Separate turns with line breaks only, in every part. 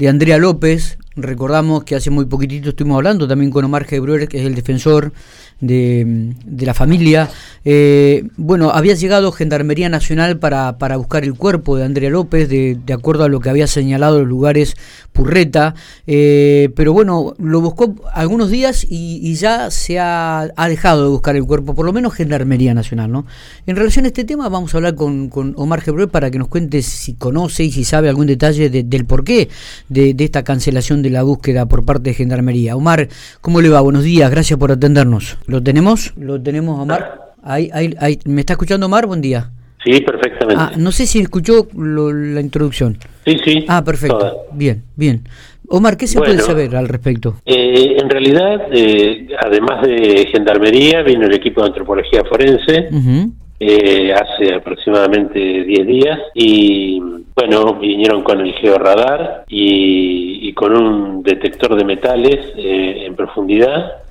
de Andrea López. Recordamos que hace muy poquitito estuvimos hablando también con Omar Gebruer, que es el defensor de, la familia. Eh, bueno, había llegado Gendarmería Nacional para, para buscar el cuerpo de Andrea López, de, de acuerdo a lo que había señalado los lugares Purreta, eh, pero bueno, lo buscó algunos días y, ya se ha, ha, dejado de buscar el cuerpo, por lo menos Gendarmería Nacional. ¿no? En relación a este tema, vamos a hablar con, Omar Gebruer para que nos cuente si conoce y si sabe algún detalle del porqué de, de esta cancelación de la búsqueda por parte de Gendarmería. Omar, ¿cómo le va? Buenos días, gracias por atendernos. ¿Lo tenemos? ¿Lo tenemos, Omar? Ahí, ahí, ahí. ¿Me está escuchando, Omar? Buen día.
Sí, perfectamente.
Ah, no sé si escuchó la introducción.
Sí, sí.
Ah, perfecto. Bien, bien. Omar, ¿qué se puede saber al respecto?
Eh, en realidad, eh, además de Gendarmería, vino el equipo de Antropología Forense eh, hace aproximadamente 10 días y, bueno, vinieron con el georradar y, y con un detector de metales en profundidad.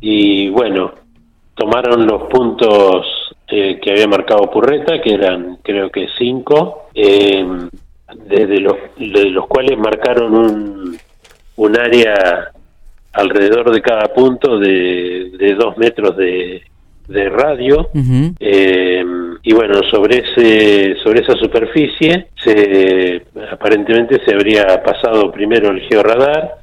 Y bueno, tomaron los puntos eh, que había marcado Purreta, que eran creo que cinco, eh, desde los, de los cuales marcaron un, un área alrededor de cada punto de, de dos metros de, de radio. Eh, y bueno sobre ese sobre esa superficie se aparentemente se habría pasado primero el georradar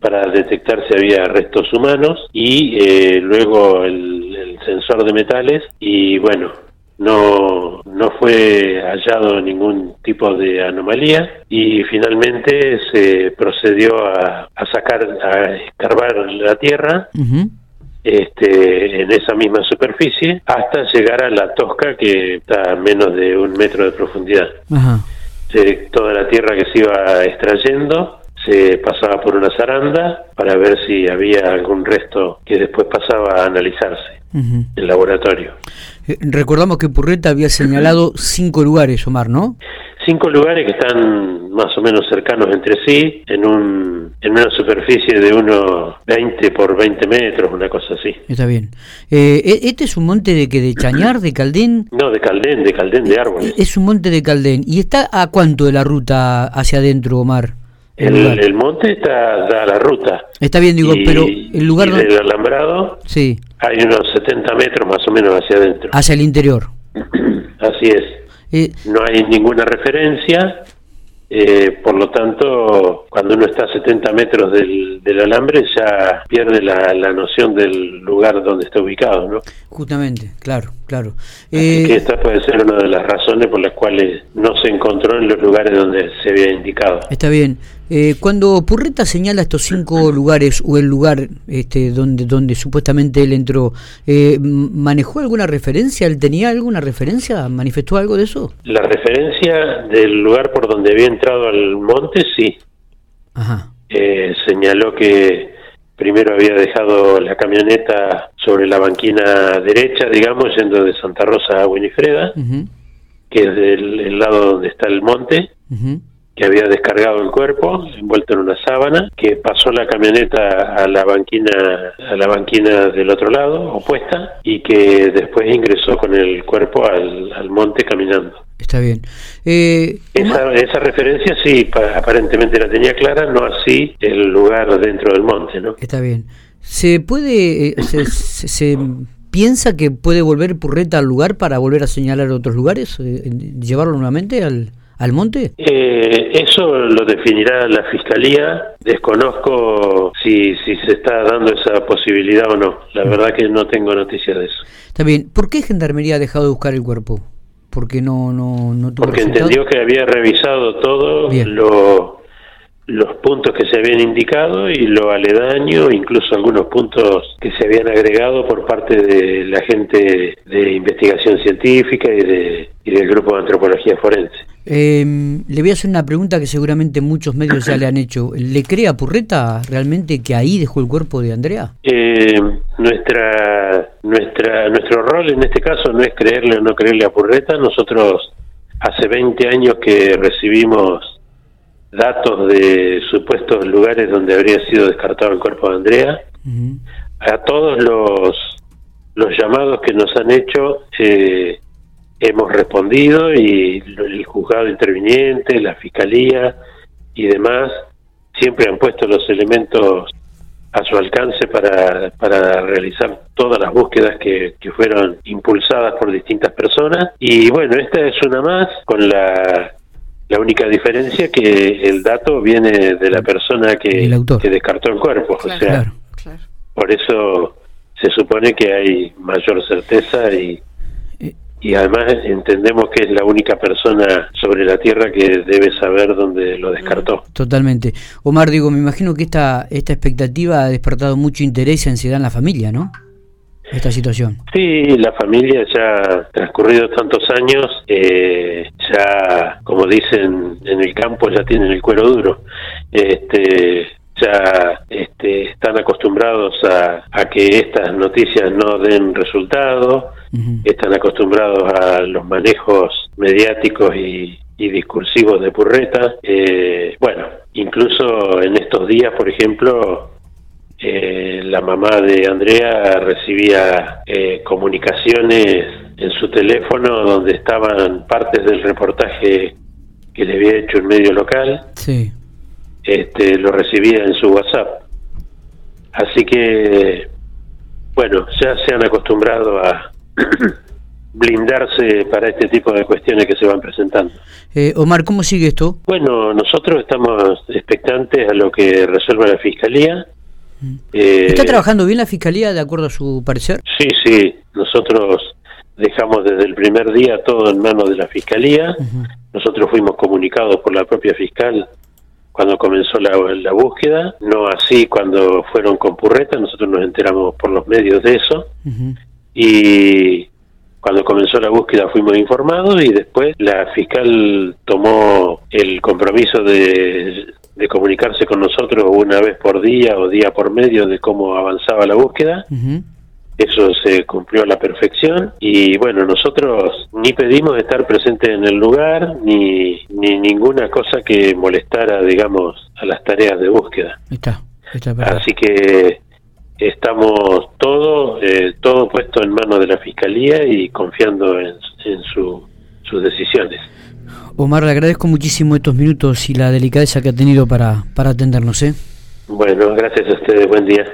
para detectar si había restos humanos y eh, luego el, sensor de metales y bueno no no fue hallado ningún tipo de anomalía y finalmente se procedió a, sacar a escarbar la tierra este, en esa misma superficie hasta llegar a la tosca que está a menos de un metro de profundidad toda la tierra que se iba extrayendo se pasaba por una zaranda para ver si había algún resto que después pasaba a analizarse en el laboratorio.
Eh, recordamos que Purreta había señalado cinco lugares, Omar, ¿no?
Cinco lugares que están más o menos cercanos entre sí, en, un, en una superficie de unos 20 por 20 metros, una cosa así.
Está bien. Eh, ¿e-, ¿Este es un monte de que de Chañar, de Caldén?
No, de Caldén, de Caldén de árboles.
Es un monte de Caldén. ¿Y está a cuánto de la ruta hacia adentro, Omar?
El, monte está a la ruta.
Está bien, digo, pero el lugar...
donde... del alambrado
sí.
hay unos 70 metros más o menos hacia adentro.
Hacia el interior.
Así es. Eh, no hay ninguna referencia, eh, por lo tanto, cuando uno está a 70 metros del, del alambre ya pierde la, la, noción del lugar donde está ubicado, ¿no?
Justamente, claro, claro.
Eh, que esta puede ser una de las razones por las cuales no se encontró en los lugares donde se había indicado.
Está bien. Eh, cuando Purreta señala estos cinco lugares o el lugar este, donde, donde supuestamente él entró, eh, ¿manejó alguna referencia? ¿Él tenía alguna referencia? ¿Manifestó algo de eso?
La referencia del lugar por donde había entrado al monte, sí.
Ajá.
Eh, señaló que primero había dejado la camioneta sobre la banquina derecha, digamos, yendo de Santa Rosa a Winifreda, que es del lado donde está el monte que había descargado el cuerpo envuelto en una sábana, que pasó la camioneta a la banquina a la banquina del otro lado, opuesta, y que después ingresó con el cuerpo al, monte caminando.
Está bien. Eh,
esa, esa, referencia sí, aparentemente la tenía clara, no así el lugar dentro del monte, ¿no?
Está bien. ¿Se puede, eh, se, piensa que puede volver Purreta al lugar para volver a señalar otros lugares, eh, llevarlo nuevamente al, al monte?
Eh, eso lo definirá la fiscalía. Desconozco si, si se está dando esa posibilidad o no. La mm. verdad que no tengo noticia de eso.
Está bien. ¿Por qué Gendarmería ha dejado de buscar el cuerpo? Porque no, no, no tuvo
Porque entendió que había revisado todo lo los puntos que se habían indicado y lo aledaño, incluso algunos puntos que se habían agregado por parte de la gente de investigación científica y, de, y del grupo de antropología forense.
Eh, le voy a hacer una pregunta que seguramente muchos medios ya le han hecho. ¿Le cree a Purreta realmente que ahí dejó el cuerpo de Andrea?
Eh, nuestra, nuestra, nuestro rol en este caso no es creerle o no creerle a Purreta. Nosotros hace 20 años que recibimos datos de supuestos lugares donde habría sido descartado el cuerpo de Andrea. A todos los, los llamados que nos han hecho eh, hemos respondido y el juzgado interviniente, la fiscalía y demás, siempre han puesto los elementos a su alcance para, para realizar todas las búsquedas que, que fueron impulsadas por distintas personas. Y bueno, esta es una más con la la única diferencia que el dato viene de la persona que, que descartó el cuerpo. o sea, por eso se supone que hay mayor certeza y, eh. y además entendemos que es la única persona sobre la Tierra que debe saber dónde lo descartó.
Totalmente. Omar, digo, me imagino que esta, esta expectativa ha despertado mucho interés y ansiedad en la familia, ¿no? esta situación?
Sí, la familia ya transcurridos tantos años, eh, ya como dicen en el campo, ya tienen el cuero duro. Este, ya este, están acostumbrados a, que estas noticias no den resultado, están acostumbrados a los manejos mediáticos y, discursivos de Purreta. Eh, bueno, incluso en estos días, por ejemplo, eh, la mamá de Andrea recibía eh, comunicaciones en su teléfono donde estaban partes del reportaje que le había hecho el medio local. Sí. Este, lo recibía en su WhatsApp. Así que, bueno, ya se han acostumbrado a blindarse para este tipo de cuestiones que se van presentando.
Eh, Omar, ¿cómo sigue esto?
Bueno, nosotros estamos expectantes a lo que resuelva la Fiscalía.
Eh, ¿Está trabajando bien la Fiscalía de acuerdo a su parecer?
Sí, sí, nosotros dejamos desde el primer día todo en manos de la Fiscalía, nosotros fuimos comunicados por la propia fiscal cuando comenzó la, búsqueda, no así cuando fueron con Purreta, nosotros nos enteramos por los medios de eso, y cuando comenzó la búsqueda fuimos informados y después la fiscal tomó el compromiso de de comunicarse con nosotros una vez por día o día por medio de cómo avanzaba la búsqueda. Eso se cumplió a la perfección y bueno, nosotros ni pedimos estar presentes en el lugar ni, ni ninguna cosa que molestara, digamos, a las tareas de búsqueda. Está, Así que estamos todo, eh, todo puesto en manos de la Fiscalía y confiando en, en su, sus decisiones.
Omar, le agradezco muchísimo estos minutos y la delicadeza que ha tenido para, para atendernos. ¿eh?
Bueno, gracias a ustedes. Buen día.